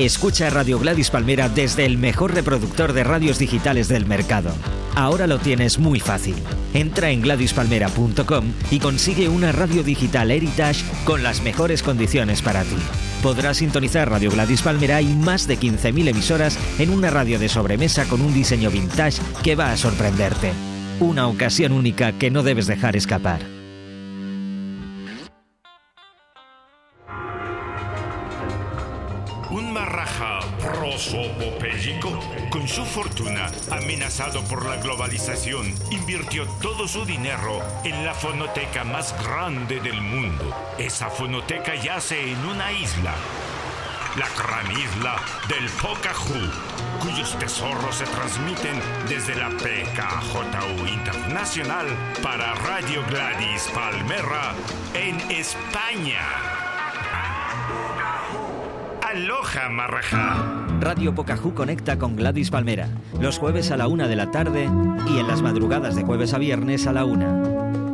Escucha Radio Gladys Palmera desde el mejor reproductor de radios digitales del mercado. Ahora lo tienes muy fácil. Entra en gladyspalmera.com y consigue una radio digital Heritage con las mejores condiciones para ti. Podrás sintonizar Radio Gladys Palmera y más de 15.000 emisoras en una radio de sobremesa con un diseño vintage que va a sorprenderte. Una ocasión única que no debes dejar escapar. Prosopopéyico, con su fortuna amenazado por la globalización, invirtió todo su dinero en la fonoteca más grande del mundo. Esa fonoteca yace en una isla, la gran isla del Pocahú, cuyos tesoros se transmiten desde la PKJU Internacional para Radio Gladys Palmera en España. Aloha, marraja. Radio Pocahú conecta con Gladys Palmera, los jueves a la una de la tarde y en las madrugadas de jueves a viernes a la una.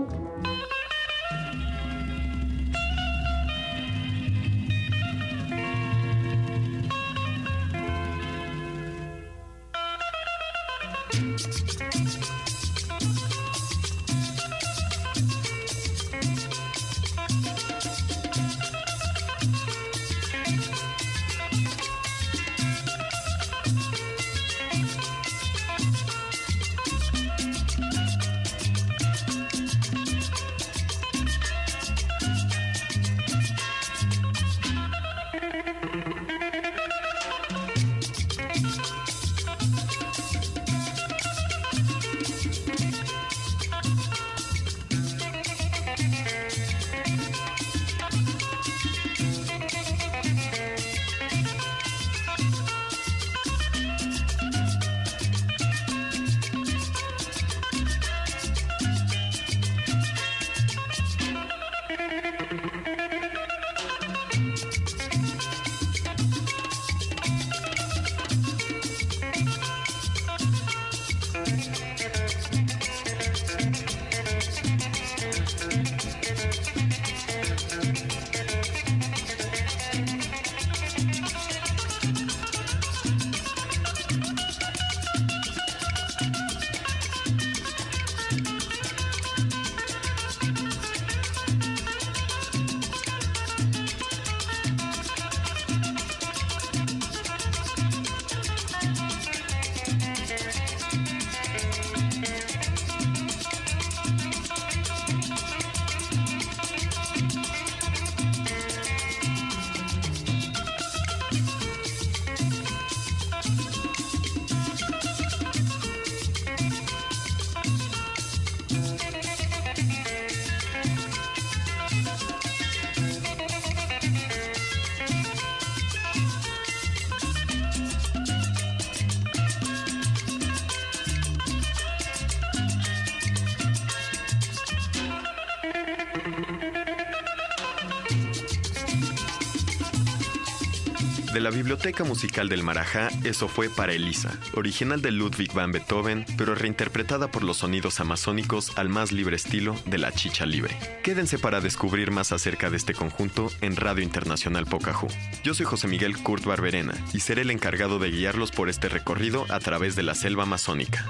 De la Biblioteca Musical del Marajá, eso fue para Elisa, original de Ludwig van Beethoven, pero reinterpretada por los sonidos amazónicos al más libre estilo de la chicha libre. Quédense para descubrir más acerca de este conjunto en Radio Internacional Pocahú. Yo soy José Miguel Kurt Barberena y seré el encargado de guiarlos por este recorrido a través de la selva amazónica.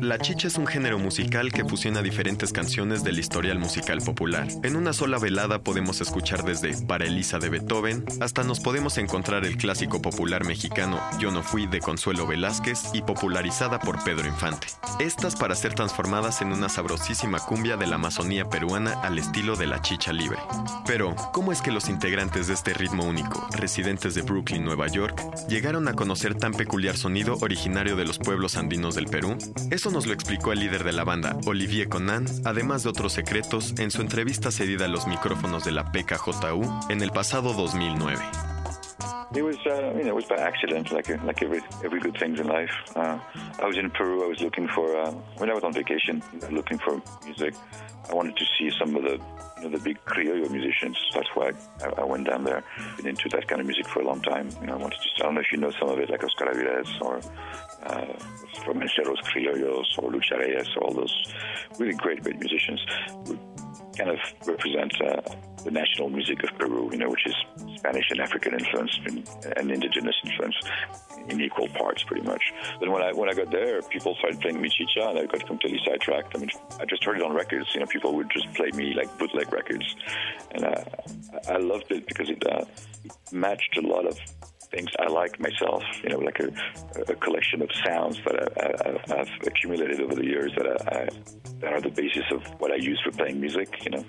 La chicha es un género musical que fusiona diferentes canciones del historial musical popular. En una sola velada podemos escuchar desde Para Elisa de Beethoven hasta nos podemos encontrar el clásico popular mexicano Yo no fui de Consuelo Velázquez y popularizada por Pedro Infante. Estas para ser transformadas en una sabrosísima cumbia de la Amazonía peruana al estilo de la chicha libre. Pero, ¿cómo es que los integrantes de este ritmo único, residentes de Brooklyn, Nueva York, llegaron a conocer tan peculiar sonido originario de los pueblos andinos del Perú? Eso nos lo explicó el líder de la banda, Olivier Conan, además de otros secretos, en su entrevista cedida a los micrófonos de la PKJU en el pasado 2009. It was, uh, you know, it was by accident, like like every every good things in life. Uh, I was in Peru. I was looking for uh, when I was on vacation, looking for music. I wanted to see some of the you know, the big criollo musicians. That's why I, I went down there. Been into that kind of music for a long time. You know, I wanted to. I don't know if you know some of it, like Oscar Avilés or uh, Romanceros Criollos or Lucha Reyes, all those really great, great musicians. Kind of represent uh, the national music of Peru, you know, which is Spanish and African influence and, and indigenous influence in equal parts, pretty much. Then when I when I got there, people started playing Michicha, and I got completely sidetracked. I mean, I just heard it on records. You know, people would just play me like bootleg records, and uh, I loved it because it, uh, it matched a lot of things I like myself. You know, like a, a collection of sounds that I, have accumulated over the years that, I, that are the basis of what I use for playing music. You know,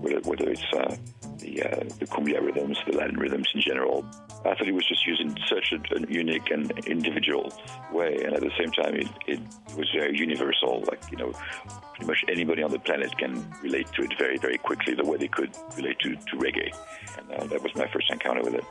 whether, whether it's uh, the uh, the cumbia rhythms, the Latin rhythms in general. I thought he was just using such a, a, unique and individual way, and at the same time, it, it was very universal. Like you know, pretty much anybody on the planet can relate to it very, very quickly, the way they could relate to, to reggae. And uh, that was my first encounter with it.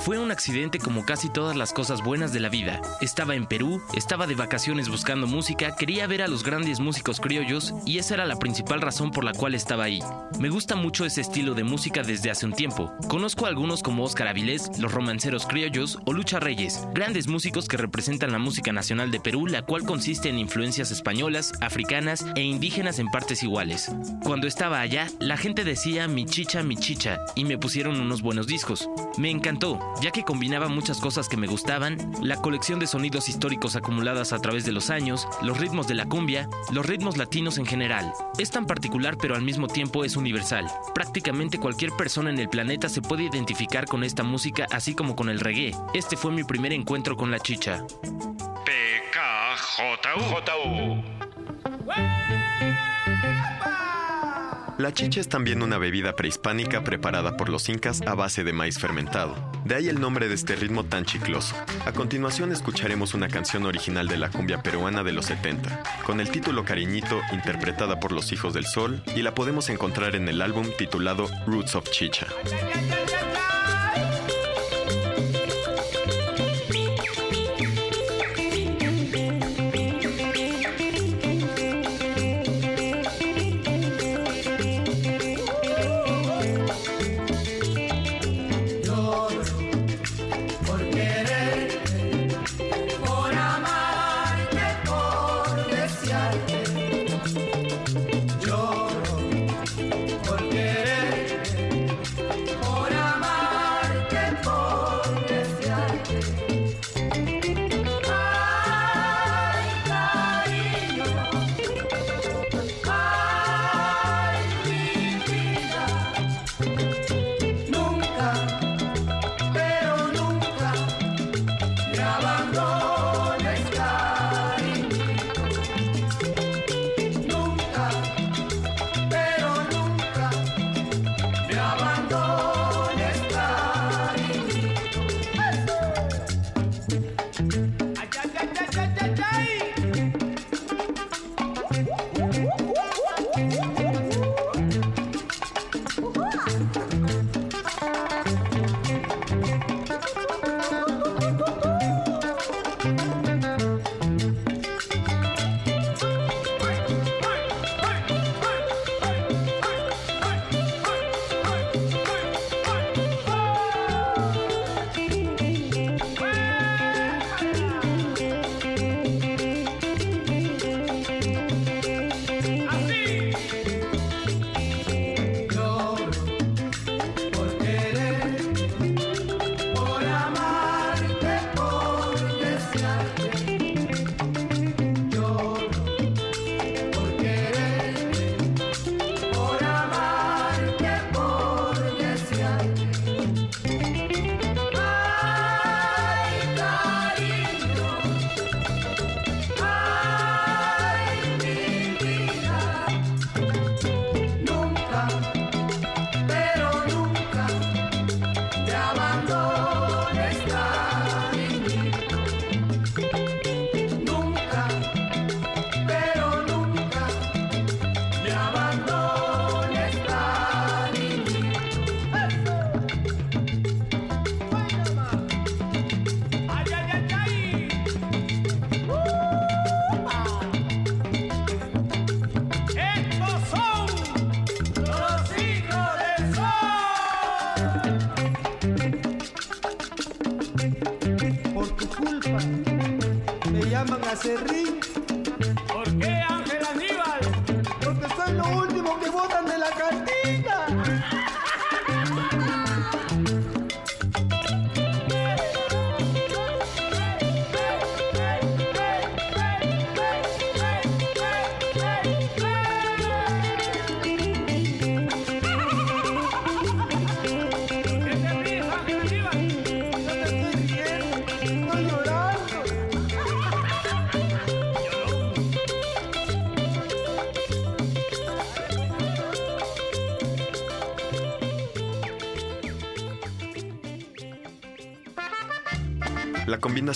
Fue un accidente como casi todas las cosas buenas de la vida. Estaba en Perú, estaba de vacaciones buscando música, quería ver a los grandes músicos criollos y esa era la principal razón por la cual estaba ahí. Me gusta mucho ese estilo de música desde hace un tiempo. Conozco a algunos como Óscar Avilés, los romanceros criollos o Lucha Reyes, grandes músicos que representan la música nacional de Perú, la cual consiste en influencias españolas, africanas e indígenas en partes iguales. Cuando estaba allá, la gente decía mi chicha, mi chicha y me pusieron unos buenos discos. Me encantó, ya que combinaba muchas cosas que me gustaban, la colección de sonidos históricos acumuladas a través de los años, los ritmos de la cumbia, los ritmos latinos en general. Es tan particular pero al mismo tiempo es universal. Prácticamente cualquier persona en el planeta se puede identificar con esta música así como con el reggae. Este fue mi primer encuentro con la chicha. PKJU. La chicha es también una bebida prehispánica preparada por los incas a base de maíz fermentado. De ahí el nombre de este ritmo tan chicloso. A continuación escucharemos una canción original de la cumbia peruana de los 70, con el título Cariñito interpretada por los Hijos del Sol y la podemos encontrar en el álbum titulado Roots of Chicha.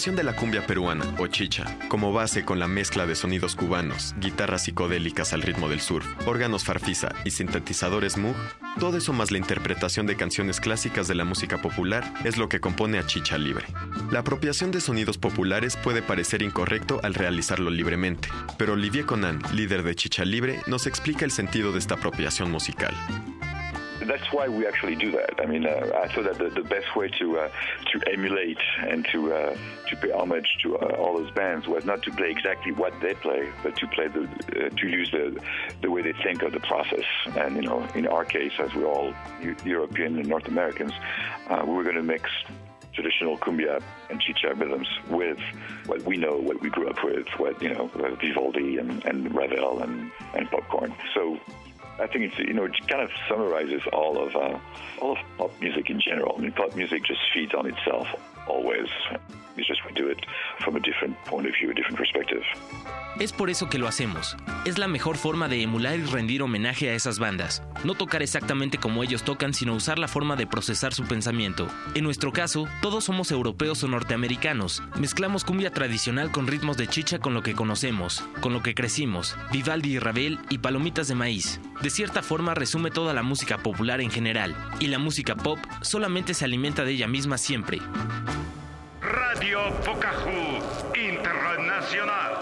De la cumbia peruana, o chicha, como base con la mezcla de sonidos cubanos, guitarras psicodélicas al ritmo del surf, órganos farfisa y sintetizadores Moog, todo eso más la interpretación de canciones clásicas de la música popular es lo que compone a Chicha Libre. La apropiación de sonidos populares puede parecer incorrecto al realizarlo libremente, pero Olivier Conan, líder de Chicha Libre, nos explica el sentido de esta apropiación musical. that's why we actually do that. I mean, uh, I thought that the, the best way to uh, to emulate and to uh, to pay homage to all those bands was not to play exactly what they play, but to play the to use the the way they think of the process. And you know, in our case, as we're all European and North Americans, we were going to mix traditional cumbia and chicha rhythms with what we know, what we grew up with, what you know, Vivaldi and, and Ravel and, and popcorn. So I think it's you know it kind of summarizes all of uh, all of pop music in general. I mean, pop music just feeds on itself always. It's just we do it from a different point of view, a different perspective. Es por eso que lo hacemos. Es la mejor forma de emular y rendir homenaje a esas bandas. No tocar exactamente como ellos tocan, sino usar la forma de procesar su pensamiento. En nuestro caso, todos somos europeos o norteamericanos. Mezclamos cumbia tradicional con ritmos de chicha con lo que conocemos, con lo que crecimos, Vivaldi y Ravel y palomitas de maíz. De cierta forma resume toda la música popular en general, y la música pop solamente se alimenta de ella misma siempre. Radio Pocahú Internacional.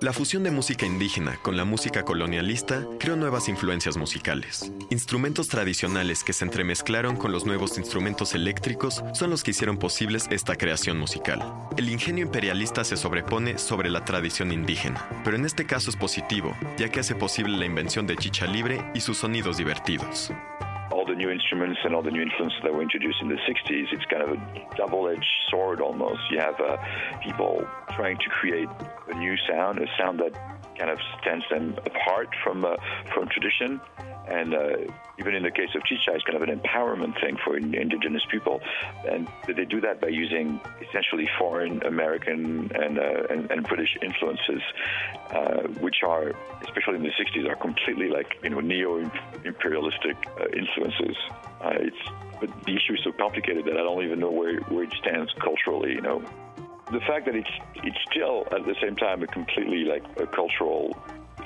La fusión de música indígena con la música colonialista creó nuevas influencias musicales. Instrumentos tradicionales que se entremezclaron con los nuevos instrumentos eléctricos son los que hicieron posibles esta creación musical. El ingenio imperialista se sobrepone sobre la tradición indígena, pero en este caso es positivo, ya que hace posible la invención de chicha libre y sus sonidos divertidos. New instruments and all the new influences that were introduced in the 60s, it's kind of a double-edged sword almost. You have uh, people trying to create a new sound, a sound that kind of stands them apart from uh, from tradition, and uh, even in the case of Chicha, it's kind of an empowerment thing for indigenous people. And they do that by using essentially foreign American and, uh, and, and, British influences, uh, which are, especially in the 60s, are completely like, you know, neo-imperialistic uh, influences. Uh, it's, but the issue is so complicated that I don't even know where, where it stands culturally, you know. The fact that it's, it's still, at the same time, a completely like a cultural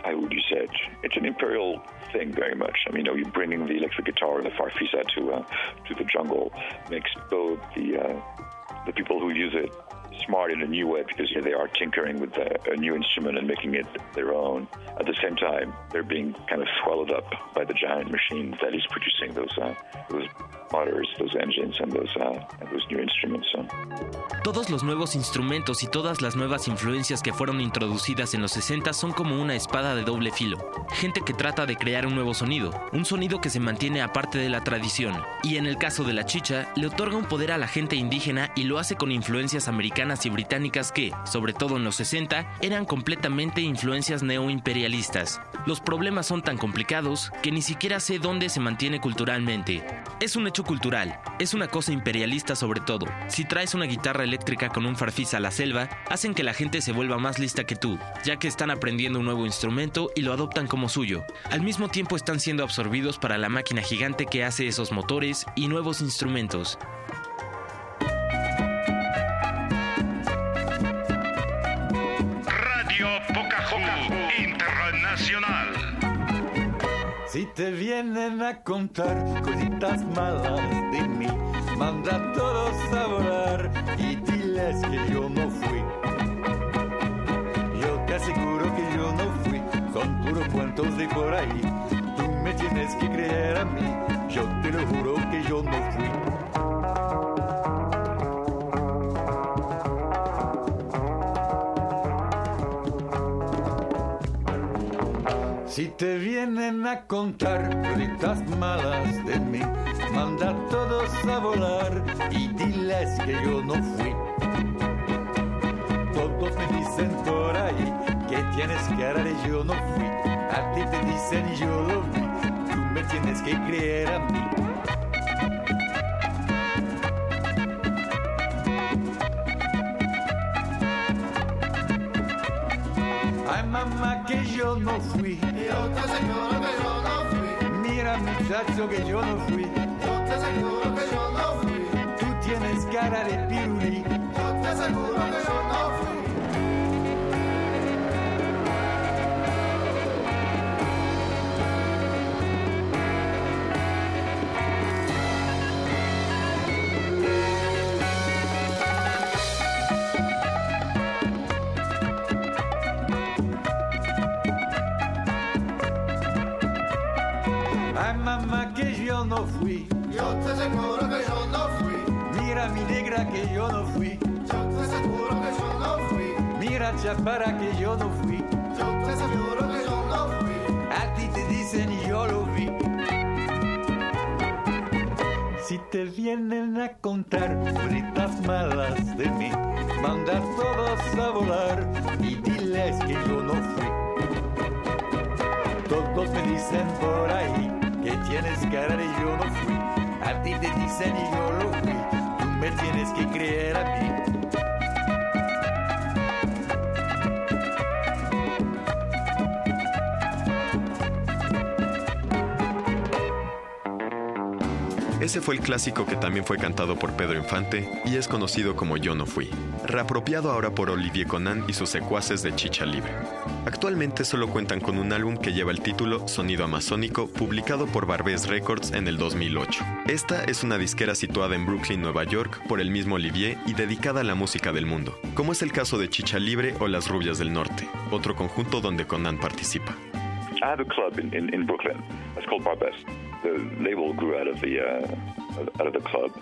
I would you say it's an imperial thing very much. I mean, you know, you're bringing the electric guitar and the farfisa to uh, to the jungle makes both the uh, the people who use it smart in a new way because they are tinkering with a, a, new instrument and making it their own. At the same time, they're being kind of swallowed up by the giant machine that is producing those uh, those Todos los nuevos instrumentos y todas las nuevas influencias que fueron introducidas en los 60 son como una espada de doble filo. Gente que trata de crear un nuevo sonido, un sonido que se mantiene aparte de la tradición. Y en el caso de la chicha, le otorga un poder a la gente indígena y lo hace con influencias americanas y británicas que, sobre todo en los 60, eran completamente influencias neoimperialistas. Los problemas son tan complicados que ni siquiera sé dónde se mantiene culturalmente. Es un hecho cultural, es una cosa imperialista sobre todo. Si traes una guitarra eléctrica con un farfisa a la selva, hacen que la gente se vuelva más lista que tú, ya que están aprendiendo un nuevo instrumento y lo adoptan como suyo. Al mismo tiempo están siendo absorbidos para la máquina gigante que hace esos motores y nuevos instrumentos. Si te vienen a contar cositas malas de mí, manda a todos a volar y diles que yo no fui. Yo te aseguro que yo no fui, son puros cuentos de por ahí. Tú me tienes que creer a mí, yo te lo juro que yo no fui. Si te vienen a contar cositas malas de mí, manda a todos a volar y diles que yo no fui. Todos me dicen por ahí que tienes cara de yo no fui. A ti te dicen yo lo vi, tú me tienes que creer a mí. No fui. Yo te aseguro que yo no fui. Mira muchacho que yo no fui. Yo te aseguro que yo no fui. Tú tienes cara de pirulí. Yo te aseguro que yo no fui. No fui. Yo te aseguro que yo no fui. Mira mi negra que yo no fui. Yo te aseguro que yo no fui. Mira chapara que yo no fui. Yo te aseguro que yo no fui. A ti te dicen y yo lo vi. Si te vienen a contar cositas malas de mí, manda a todos a volar y diles que yo no fui. Todos me dicen por ahí tienes cara de yo no fui. A ti te dicen y yo lo fui. Tú me tienes que creer a mí. Ese fue el clásico que también fue cantado por Pedro Infante y es conocido como Yo no fui, reapropiado ahora por Olivier Conan y sus secuaces de Chicha Libre. Actualmente solo cuentan con un álbum que lleva el título Sonido Amazónico, publicado por Barbès Records en el 2008. Esta es una disquera situada en Brooklyn, Nueva York, por el mismo Olivier y dedicada a la música del mundo, como es el caso de Chicha Libre o Las Rubias del Norte, otro conjunto donde Conan participa. I have a club in, Brooklyn. It's called Barbès. The label grew out of the uh, out of the club.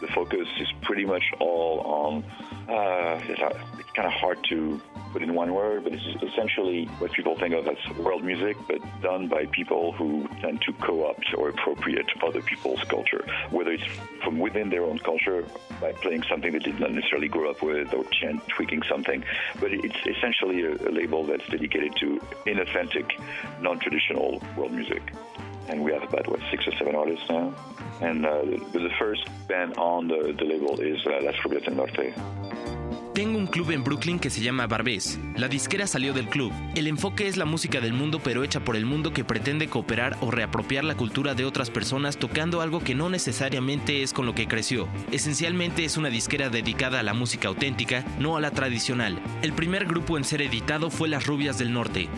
The focus is pretty much all on. Uh, it's, it's kind of hard to put in one word, but it's essentially what people think of as world music, but done by people who tend to co-opt or appropriate other people's culture, whether it's from within their own culture by playing something they did not necessarily grow up with or ch- tweaking something. But it's essentially a, a label that's dedicated to inauthentic, non-traditional world music. And we have about what six or seven artists now. And uh, the, the first band on the, the label is uh, Las Rubias del Norte. Tengo un club en Brooklyn que se llama Barbés. La disquera salió del club. El enfoque es la música del mundo pero hecha por el mundo que pretende cooperar o reapropiar la cultura de otras personas tocando algo que no necesariamente es con lo que creció. Esencialmente es una disquera dedicada a la música auténtica, no a la tradicional. El primer grupo en ser editado fue Las Rubias del Norte.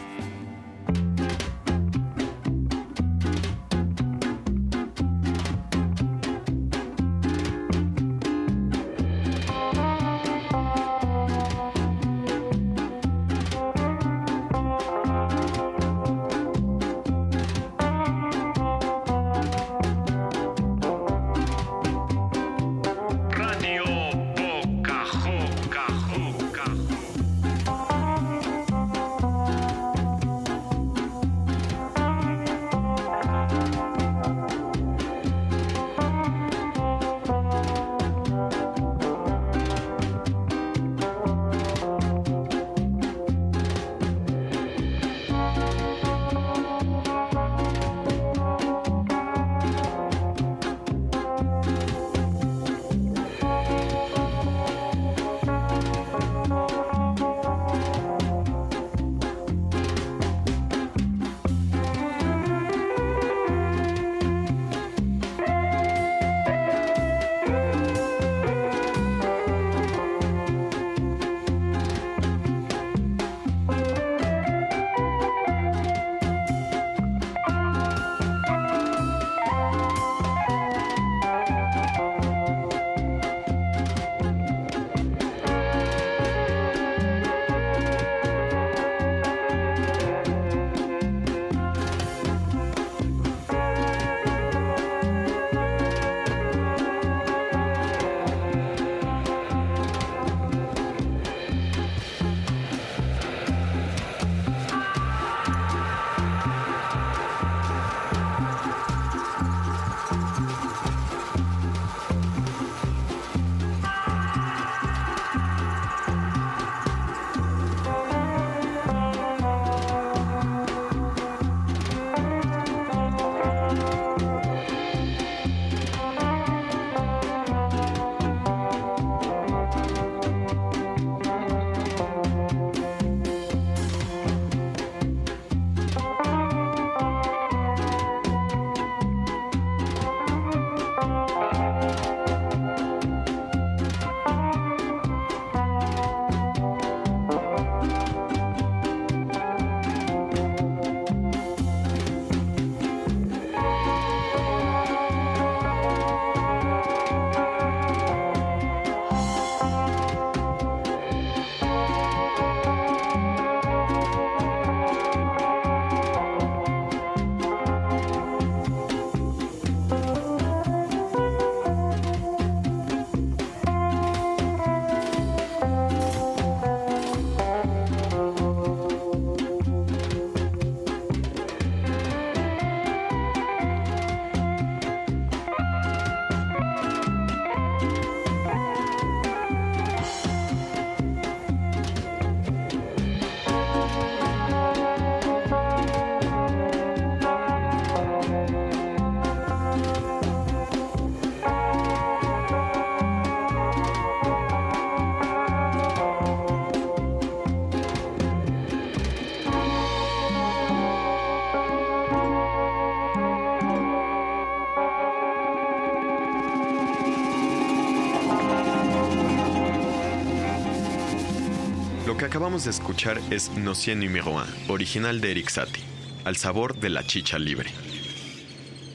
Que acabamos de escuchar es Nocien Numéro 1, original de Eric Satie, al sabor de la chicha libre.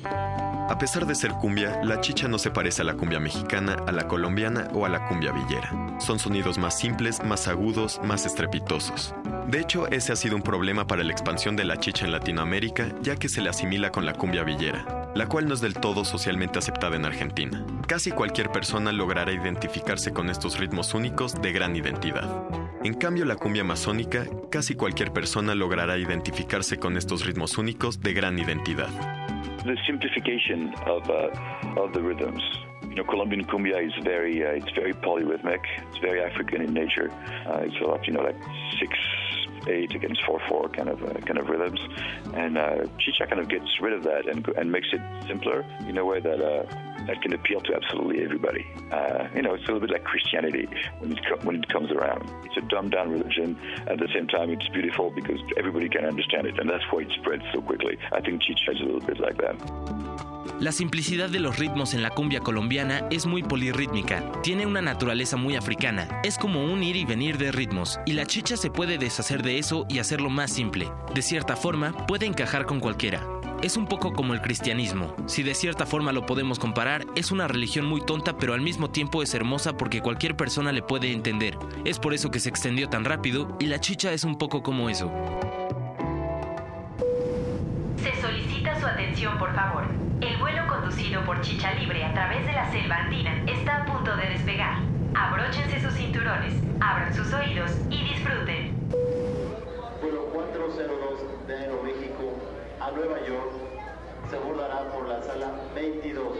A pesar de ser cumbia, la chicha no se parece a la cumbia mexicana, a la colombiana o a la cumbia villera. Son sonidos más simples, más agudos, más estrepitosos. De hecho, ese ha sido un problema para la expansión de la chicha en Latinoamérica, ya que se le asimila con la cumbia villera, la cual no es del todo socialmente aceptada en Argentina. Casi cualquier persona logrará identificarse con estos ritmos únicos de gran identidad. En cambio, la cumbia amazónica, casi cualquier persona logrará identificarse con estos ritmos únicos de gran identidad. the simplification of uh, of the rhythms. You know, Colombian cumbia is very uh, it's very polyrhythmic. It's very African in nature. Uh, it's a lot, you know, like six eight against four four kind of uh, kind of rhythms, and uh, chicha kind of gets rid of that and and makes it simpler in a way that. Uh, that can appeal to absolutely everybody. Uh, you know, it's a little bit like Christianity when it when it comes around. It's a dumbed down religion. At the same time, it's beautiful because everybody can understand it, and that's why it spreads so quickly. I think chicha is a little bit like that. La simplicidad de los ritmos en la cumbia colombiana es muy polirrítmica, tiene una naturaleza muy africana, es como un ir y venir de ritmos, y la chicha se puede deshacer de eso y hacerlo más simple. De cierta forma, puede encajar con cualquiera. Es un poco como el cristianismo. Si de cierta forma lo podemos comparar, es una religión muy tonta pero al mismo tiempo es hermosa porque cualquier persona le puede entender. Es por eso que se extendió tan rápido y la chicha es un poco como eso. Se solicita su atención, por favor. Conducido por Chicha Libre a través de la selva andina está a punto de despegar. Abróchense sus cinturones, abran sus oídos y disfruten. Vuelo 402 de Aeroméxico a Nueva York se abordará por la sala 22.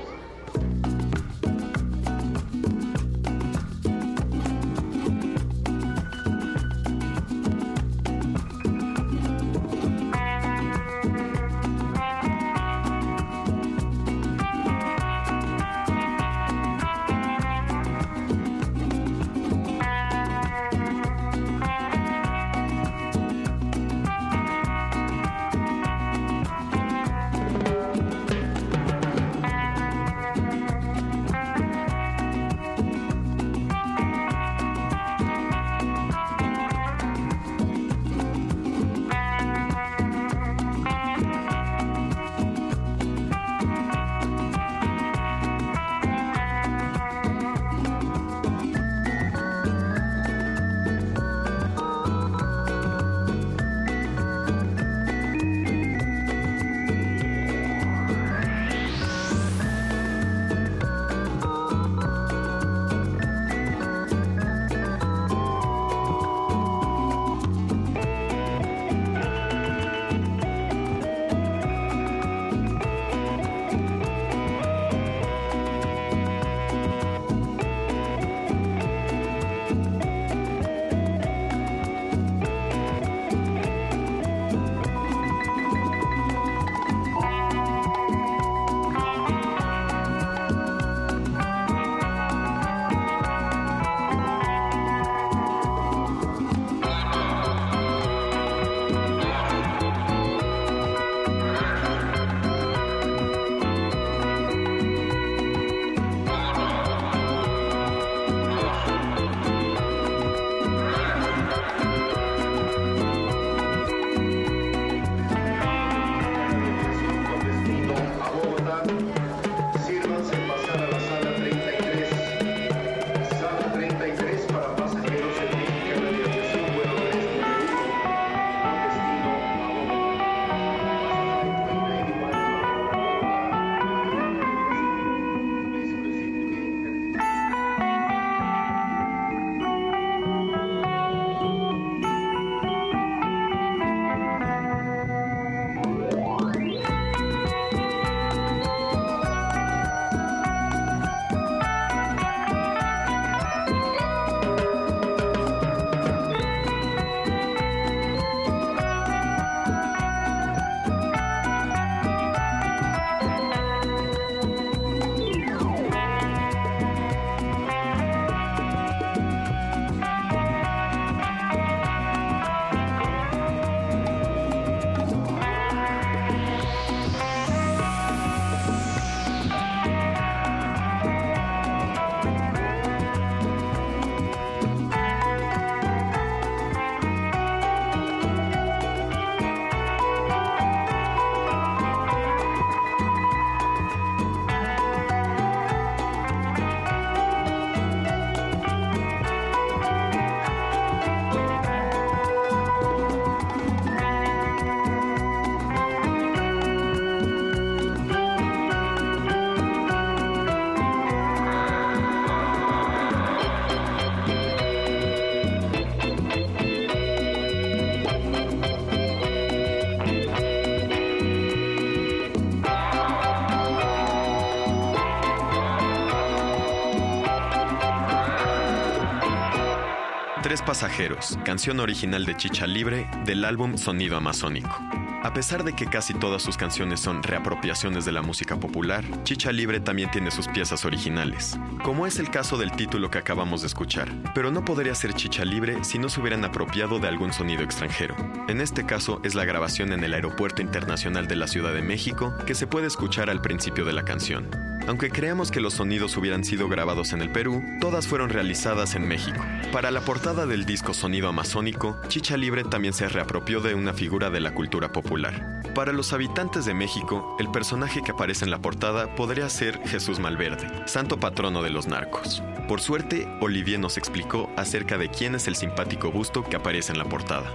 Pasajeros, canción original de Chicha Libre del álbum Sonido Amazónico. A pesar de que casi todas sus canciones son reapropiaciones de la música popular, Chicha Libre también tiene sus piezas originales, como es el caso del título que acabamos de escuchar. Pero no podría ser Chicha Libre si no se hubieran apropiado de algún sonido extranjero. En este caso es la grabación en el Aeropuerto Internacional de la Ciudad de México que se puede escuchar al principio de la canción. Aunque creamos que los sonidos hubieran sido grabados en el Perú, todas fueron realizadas en México. Para la portada del disco Sonido Amazónico, Chicha Libre también se reapropió de una figura de la cultura popular. Para los habitantes de México, el personaje que aparece en la portada podría ser Jesús Malverde, santo patrono de los narcos. Por suerte, Olivier nos explicó acerca de quién es el simpático busto que aparece en la portada.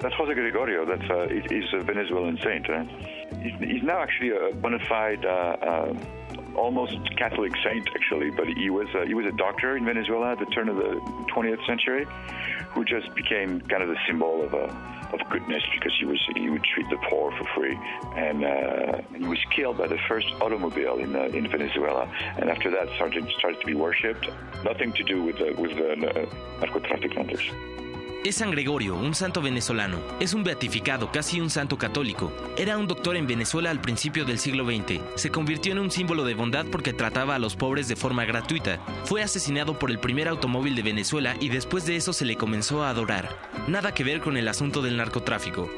That's Jose Gregorio. That's uh, he's, Venezuelan saint. He's, he's now actually a bona fide, uh, uh, almost Catholic saint, actually. But he was uh, he was a doctor in Venezuela at the turn of the 20th century, who just became kind of the symbol of uh, of goodness because he was he would treat the poor for free, and, uh, he was killed by the first automobile in uh, in Venezuela, and after that started started to be worshipped. Nothing to do with uh, with the uh, narcotraficantes. Es San Gregorio, un santo venezolano. Es un beatificado, casi un santo católico. Era un doctor en Venezuela al principio del siglo XX. Se convirtió en un símbolo de bondad porque trataba a los pobres de forma gratuita. Fue asesinado por el primer automóvil de Venezuela y después de eso se le comenzó a adorar. Nada que ver con el asunto del narcotráfico.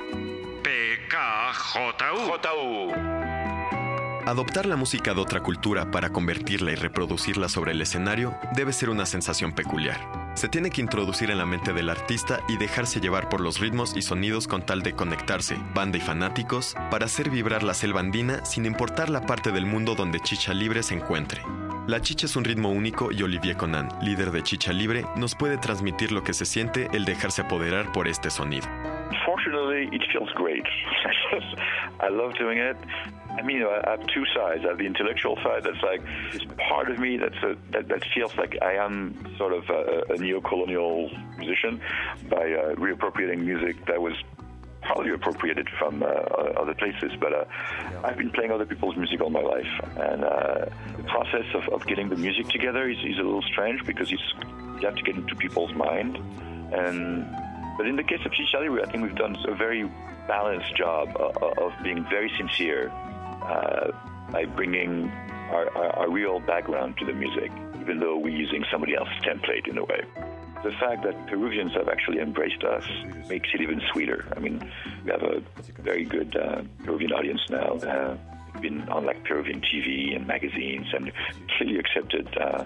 PKJU. Adoptar la música de otra cultura para convertirla y reproducirla sobre el escenario debe ser una sensación peculiar. Se tiene que introducir en la mente del artista y dejarse llevar por los ritmos y sonidos con tal de conectarse, banda y fanáticos, para hacer vibrar la selva andina sin importar la parte del mundo donde Chicha Libre se encuentre. La chicha es un ritmo único y Olivier Conan, líder de Chicha Libre, nos puede transmitir lo que se siente el dejarse apoderar por este sonido. Fortunately, it feels great. I love doing it. I mean, I have two sides. I have the intellectual side that's like this part of me that's a, that, that feels like I am sort of a, a neo-colonial musician by uh, reappropriating music that was probably appropriated from uh, other places. But uh, I've been playing other people's music all my life, and uh, the process of, of getting the music together is, is a little strange because it's, you have to get into people's mind. And but in the case of Chichali, I think we've done a very balanced job of, of being very sincere uh, by bringing our, our, our real background to the music, even though we're using somebody else's template in a way. The fact that Peruvians have actually embraced us makes it even sweeter. I mean, we have a very good uh, Peruvian audience now. Uh, been on like Peruvian TV and magazines and clearly accepted uh,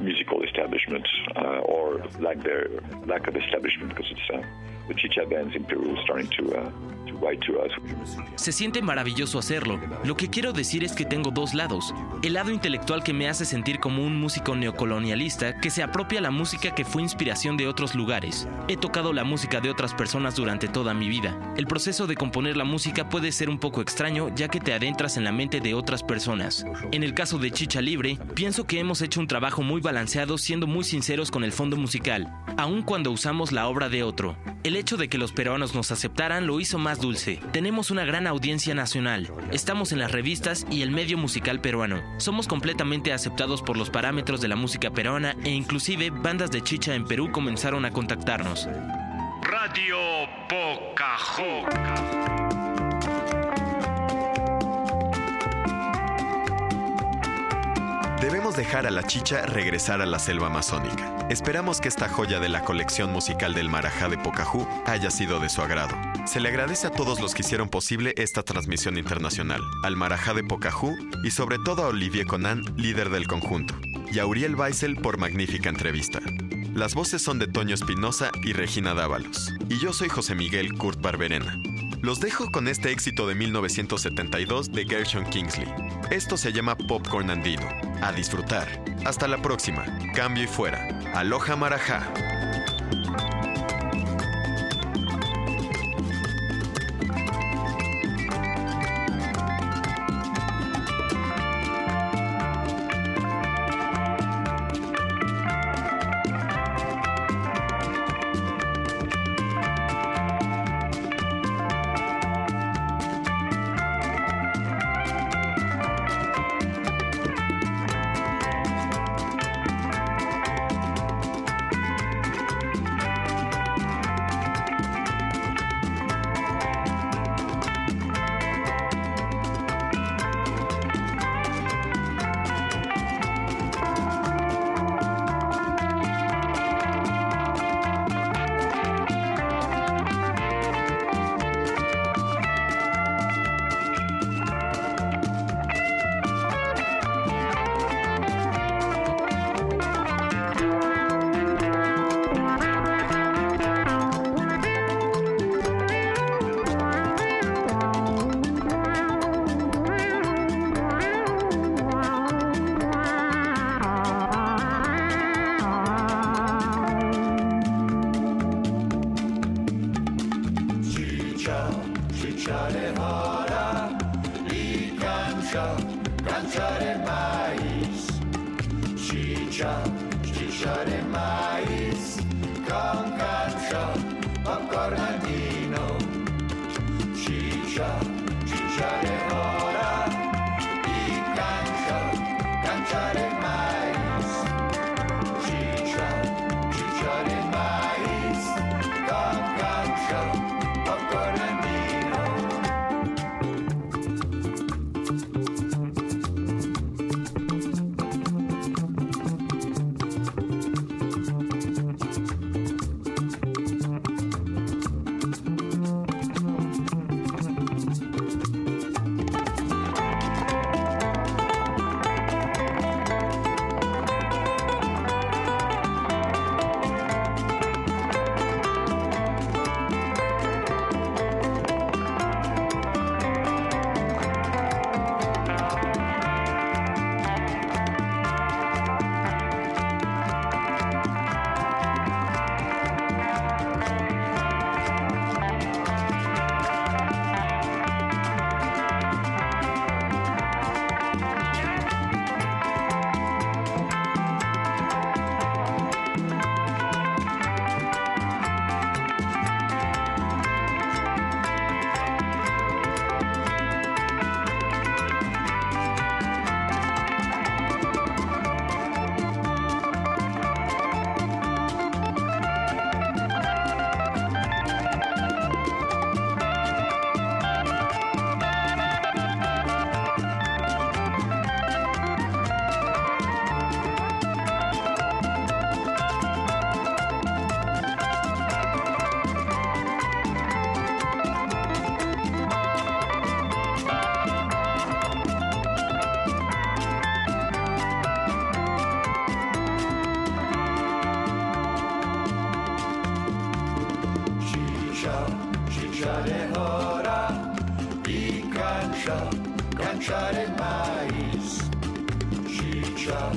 musical establishment uh, or lack their lack of establishment because it's uh, uh. Se siente maravilloso hacerlo. Lo que quiero decir es que tengo dos lados. El lado intelectual que me hace sentir como un músico neocolonialista que se apropia la música que fue inspiración de otros lugares. He tocado la música de otras personas durante toda mi vida. El proceso de componer la música puede ser un poco extraño ya que te adentras en la mente de otras personas. En el caso de Chicha Libre, pienso que hemos hecho un trabajo muy balanceado siendo muy sinceros con el fondo musical, aun cuando usamos la obra de otro. Hecho de que los peruanos nos aceptaran lo hizo más dulce. Tenemos una gran audiencia nacional. Estamos en las revistas y el medio musical peruano. Somos completamente aceptados por los parámetros de la música peruana e inclusive bandas de chicha en Perú comenzaron a contactarnos. Radio Pocahontas. Debemos dejar a la chicha regresar a la selva amazónica. Esperamos que esta joya de la colección musical del Marajá de Pocahú haya sido de su agrado. Se le agradece a todos los que hicieron posible esta transmisión internacional, al Marajá de Pocahú y sobre todo a Olivier Conan, líder del conjunto, y a Uriel Weissel por magnífica entrevista. Las voces son de Toño Espinosa y Regina Dávalos, y yo soy José Miguel Kurt Barberena. Los dejo con este éxito de 1972 de Gershon Kingsley. Esto se llama Popcorn Andino. A disfrutar. Hasta la próxima. Cambio y fuera. Aloha Marajá. Chicha de hora y cancha, cancha de maíz. Chicha,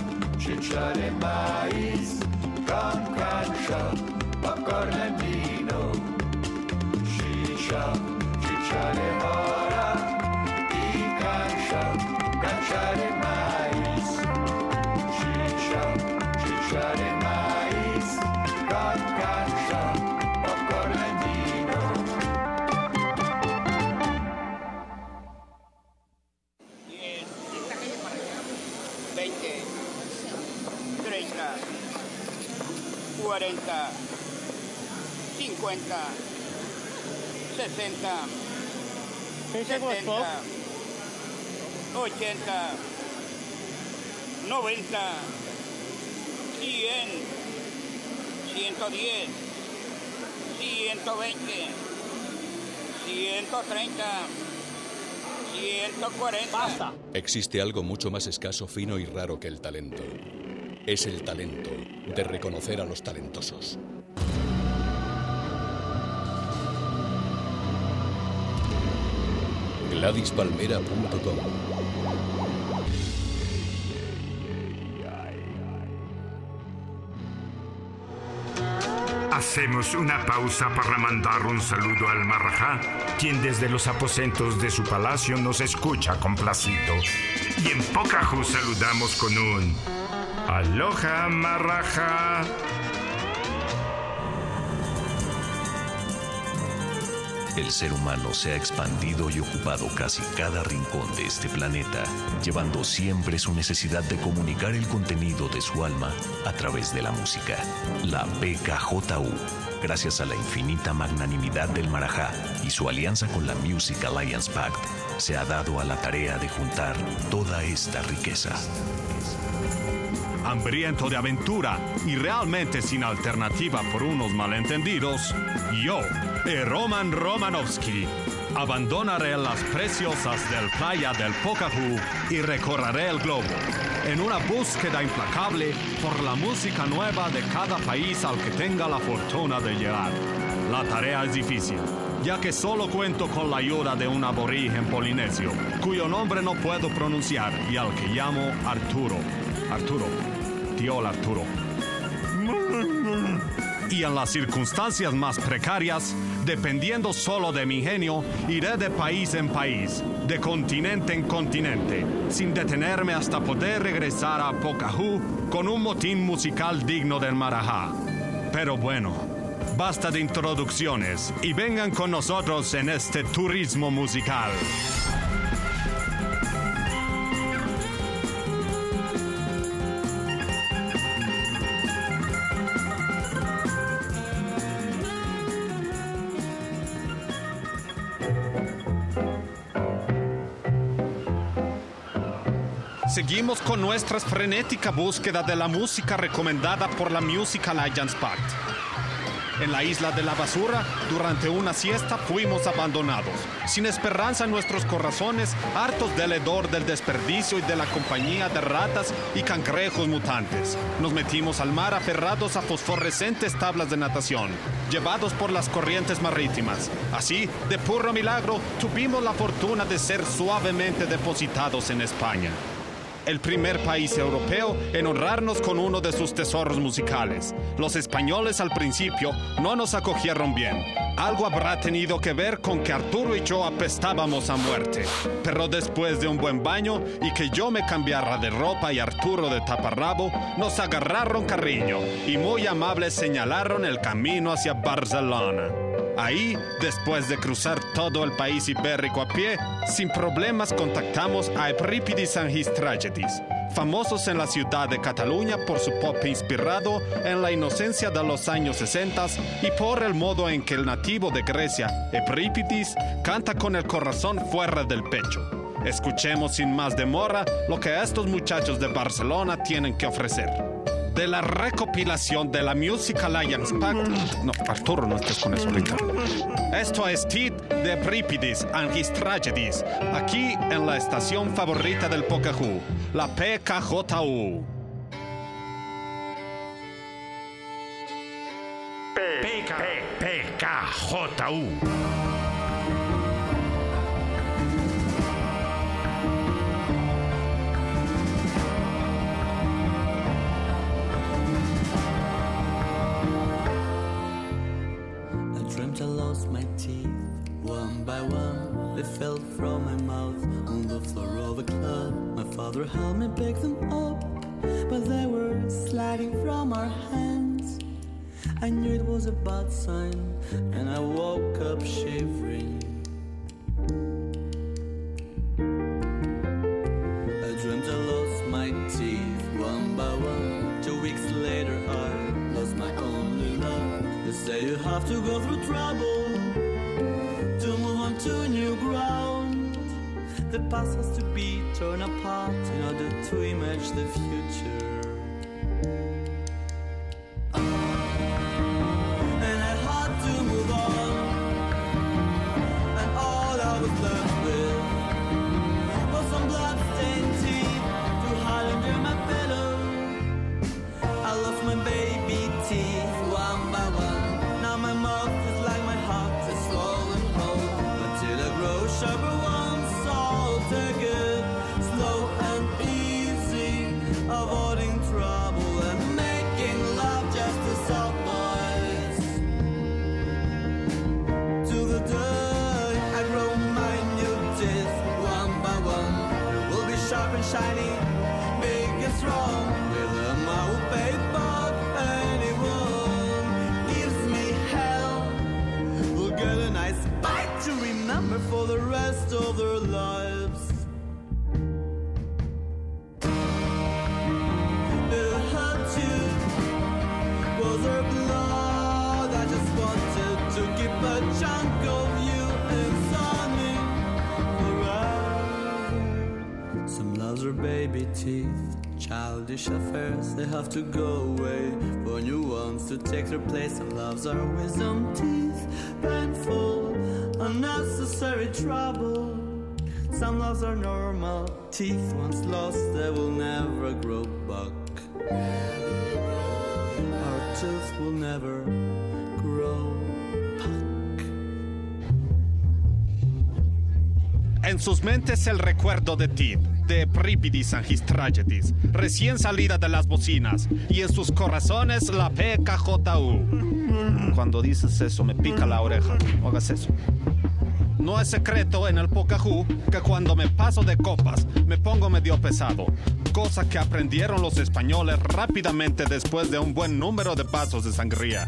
60, 70, 80, 90, 100, 110, 120, 130, 140. ¡Basta! Existe algo mucho más escaso, fino y raro que el talento. Es el talento de reconocer a los talentosos. GladysPalmera.com Hacemos una pausa para mandar un saludo al Marajá, quien desde los aposentos de su palacio nos escucha complacido. Y en Pocahú saludamos con un Aloha Marajá. El ser humano se ha expandido y ocupado casi cada rincón de este planeta, llevando siempre su necesidad de comunicar el contenido de su alma a través de la música. La BKJU, gracias a la infinita magnanimidad del Marajá y su alianza con la Music Alliance Pact, se ha dado a la tarea de juntar toda esta riqueza. hambriento de aventura y realmente sin alternativa por unos malentendidos, yo, eh, Roman Romanovsky, abandonaré las preciosas del playa del Pocahú y recorreré el globo en una búsqueda implacable por la música nueva de cada país al que tenga la fortuna de llegar. La tarea es difícil, ya que solo cuento con la ayuda de un aborigen polinesio, cuyo nombre no puedo pronunciar y al que llamo Arturo. Arturo, tío Arturo. Y en las circunstancias más precarias, Dependiendo solo de mi genio, iré de país en país, de continente en continente, sin detenerme hasta poder regresar a Pocahú con un motín musical digno del Marajá. Pero bueno, basta de introducciones y vengan con nosotros en este turismo musical. Seguimos con nuestra frenética búsqueda de la música recomendada por la Musical Alliance Pact. En la isla de la basura, durante una siesta fuimos abandonados, sin esperanza en nuestros corazones, hartos del hedor del desperdicio y de la compañía de ratas y cangrejos mutantes. Nos metimos al mar aferrados a fosforescentes tablas de natación, llevados por las corrientes marítimas. Así, de puro milagro, tuvimos la fortuna de ser suavemente depositados en España el primer país europeo en honrarnos con uno de sus tesoros musicales. Los españoles al principio no nos acogieron bien. Algo habrá tenido que ver con que Arturo y yo apestábamos a muerte. Pero después de un buen baño y que yo me cambiara de ropa y Arturo de taparrabo, nos agarraron cariño y muy amables señalaron el camino hacia Barcelona. Ahí, después de cruzar todo el país ibérico a pie, sin problemas contactamos a Eurípides and His Tragedies, famosos en la ciudad de Cataluña por su pop inspirado en la inocencia de los años 60 y por el modo en que el nativo de Grecia, Eurípides, canta con el corazón fuera del pecho. Escuchemos sin más demora lo que estos muchachos de Barcelona tienen que ofrecer de la recopilación de la Musical Alliance Pact. No, Arturo, no estés con eso ahorita. Esto es Tid de Prípides and His Tragedies, aquí en la estación favorita del Pocahú, la PKJU. PKJU. They fell from my mouth on the floor of a club. My father helped me pick them up, but they were sliding from our hands. I knew it was a bad sign, and I woke up shivering. I dreamt I lost my teeth one by one. Two weeks later, I lost my only love. They say you have to go through trouble The past has to be torn apart in order to image the future. Affairs. They have to go away for new ones to take their place. Some loves are wisdom teeth, painful, unnecessary trouble. Some loves are normal teeth. Once lost, they will never grow back. Our tooth will never grow En sus mentes el recuerdo de Tid, de Prípidis Tragedies, recién salida de las bocinas, y en sus corazones la PKJU. Cuando dices eso me pica la oreja, no hagas eso. No es secreto en el Pocahú que cuando me paso de copas me pongo medio pesado, cosa que aprendieron los españoles rápidamente después de un buen número de pasos de sangría.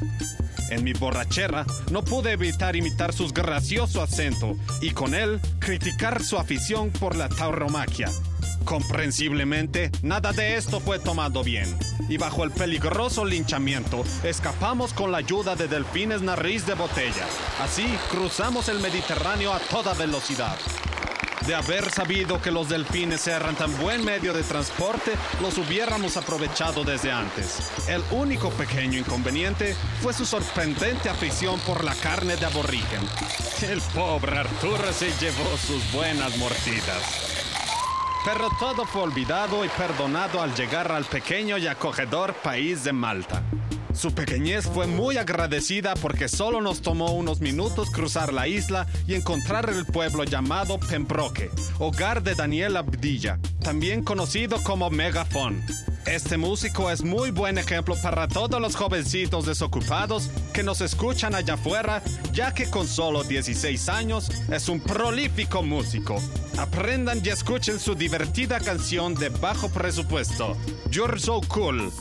En mi borrachera no pude evitar imitar su gracioso acento y con él criticar su afición por la tauromaquia. Comprensiblemente, nada de esto fue tomado bien, y bajo el peligroso linchamiento, escapamos con la ayuda de delfines nariz de botella. Así cruzamos el Mediterráneo a toda velocidad. De haber sabido que los delfines eran tan buen medio de transporte, los hubiéramos aprovechado desde antes. El único pequeño inconveniente fue su sorprendente afición por la carne de aborigen. El pobre Arturo se llevó sus buenas mordidas. Pero todo fue olvidado y perdonado al llegar al pequeño y acogedor país de Malta. Su pequeñez fue muy agradecida porque solo nos tomó unos minutos cruzar la isla y encontrar el pueblo llamado Pembroke, hogar de Daniel Abdilla, también conocido como Megafon. Este músico es muy buen ejemplo para todos los jovencitos desocupados que nos escuchan allá afuera, ya que con solo 16 años es un prolífico músico. Aprendan y escuchen su divertida canción de bajo presupuesto, You're So Cool,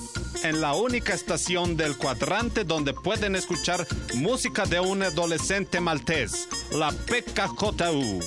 en la única estación del cuadrante donde pueden escuchar música de un adolescente maltés, la PKJU.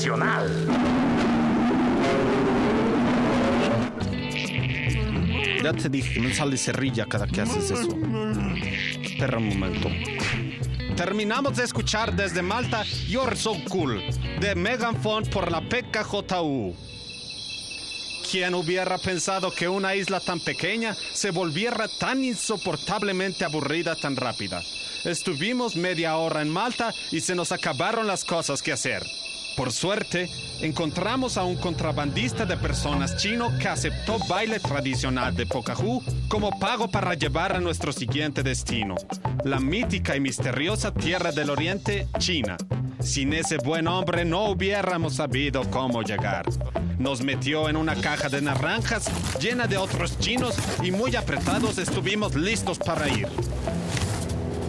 Internacional. Ya te dije, me sale cerrilla cada que haces eso. Espera un momento. Terminamos de escuchar desde Malta You're So Cool de Megan Font por la PKJU. ¿Quién hubiera pensado que una isla tan pequeña se volviera tan insoportablemente aburrida tan rápida? Estuvimos media hora en Malta y se nos acabaron las cosas que hacer. Por suerte, encontramos a un contrabandista de personas chino que aceptó baile tradicional de Pocahú como pago para llevar a nuestro siguiente destino, la mítica y misteriosa Tierra del Oriente, China. Sin ese buen hombre no hubiéramos sabido cómo llegar. Nos metió en una caja de naranjas llena de otros chinos y muy apretados estuvimos listos para ir.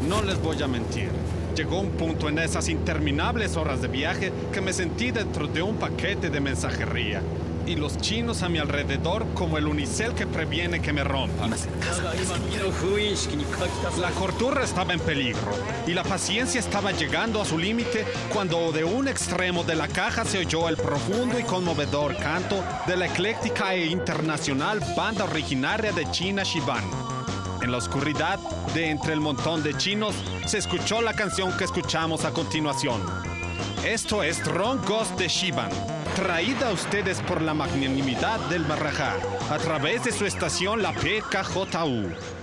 No les voy a mentir. Llegó un punto en esas interminables horas de viaje que me sentí dentro de un paquete de mensajería. y los chinos a mi alrededor como el unicel que previene que me rompa. La cordura estaba en peligro y la paciencia estaba llegando a su límite cuando de un extremo de la caja se oyó el profundo y conmovedor canto de la ecléctica e internacional banda originaria de China Shiban. En la oscuridad de entre el montón de chinos se escuchó la canción que escuchamos a continuación. Esto es Ron Ghost de Shiban, traída a ustedes por la magnanimidad del Marajá a través de su estación La PKJU.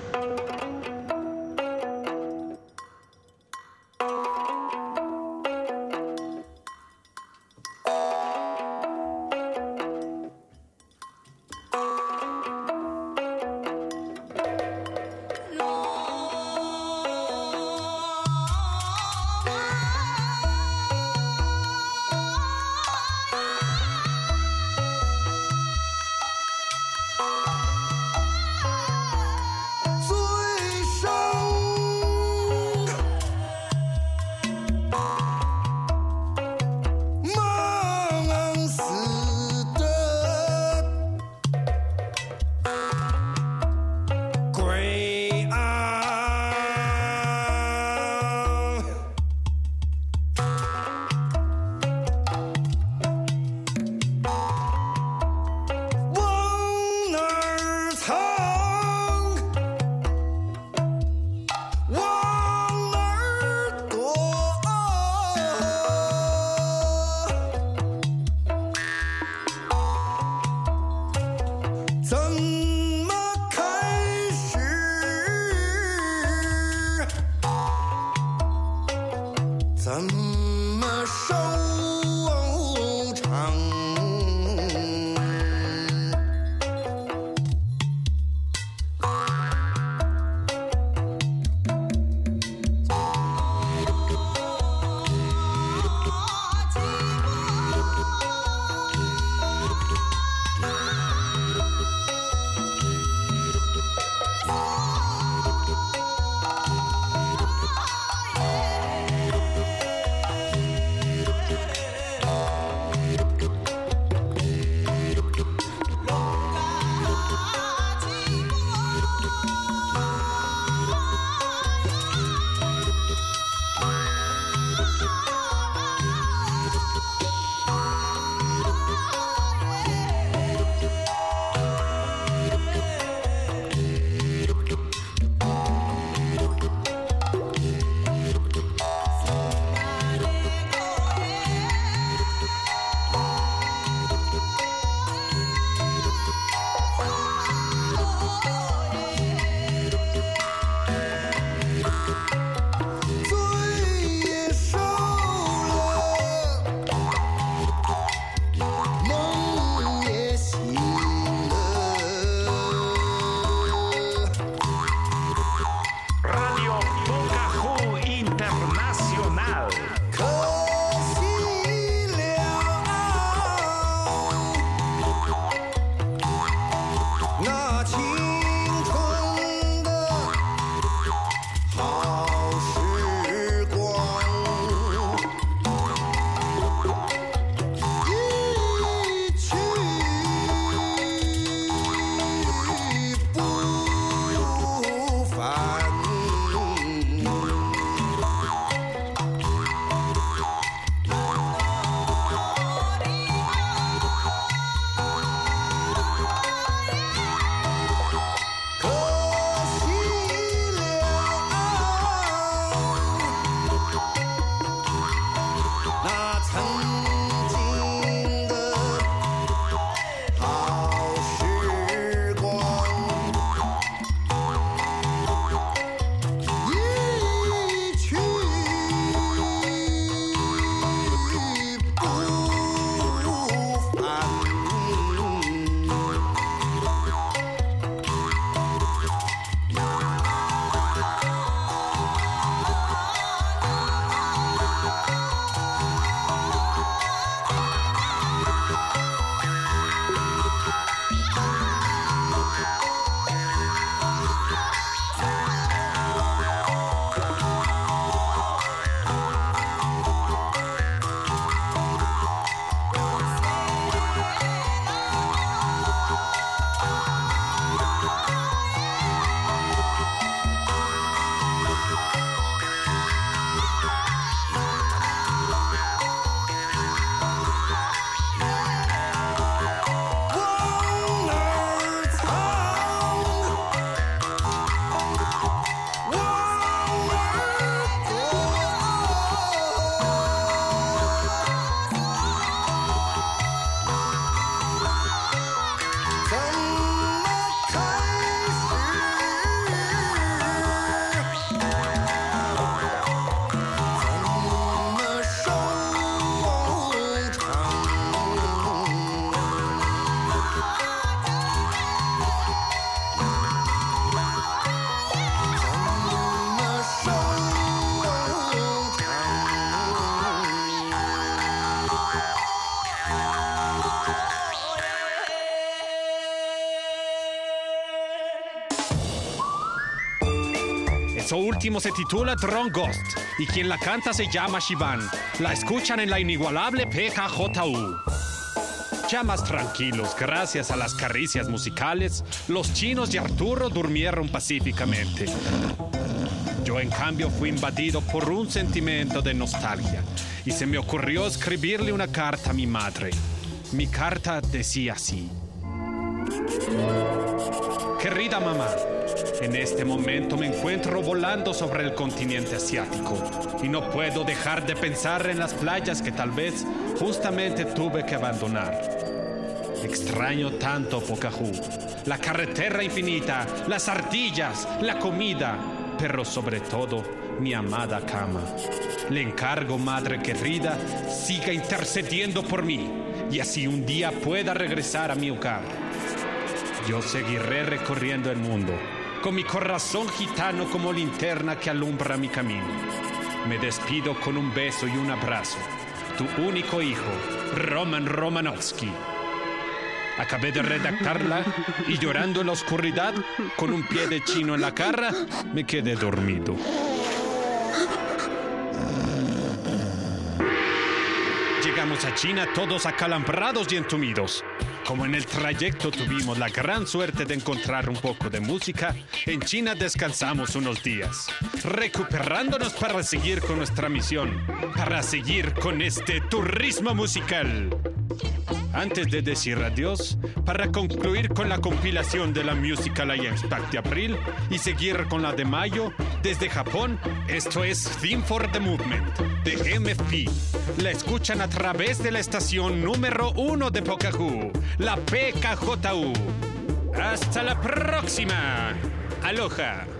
Se titula Drone Ghost y quien la canta se llama Shivan. La escuchan en la inigualable PKJU. Ya más tranquilos, gracias a las caricias musicales, los chinos y Arturo durmieron pacíficamente. Yo en cambio fui invadido por un sentimiento de nostalgia y se me ocurrió escribirle una carta a mi madre. Mi carta decía así. Querida mamá, en este momento me encuentro volando sobre el continente asiático y no puedo dejar de pensar en las playas que tal vez justamente tuve que abandonar. Extraño tanto Pocahú, la carretera infinita, las ardillas, la comida, pero sobre todo mi amada cama. Le encargo, madre querida, siga intercediendo por mí y así un día pueda regresar a mi hogar. Yo seguiré recorriendo el mundo, con mi corazón gitano como linterna que alumbra mi camino. Me despido con un beso y un abrazo. Tu único hijo, Roman Romanovsky. Acabé de redactarla y llorando en la oscuridad, con un pie de chino en la cara, me quedé dormido. Llegamos a China todos acalambrados y entumidos. Como en el trayecto tuvimos la gran suerte de encontrar un poco de música, en China descansamos unos días, recuperándonos para seguir con nuestra misión, para seguir con este turismo musical. Antes de decir adiós, para concluir con la compilación de la Musical Alliance Pack de abril y seguir con la de mayo, desde Japón, esto es Theme for the Movement de MFP. La escuchan a través de la estación número uno de Pocahú, la PKJU. Hasta la próxima. Aloha.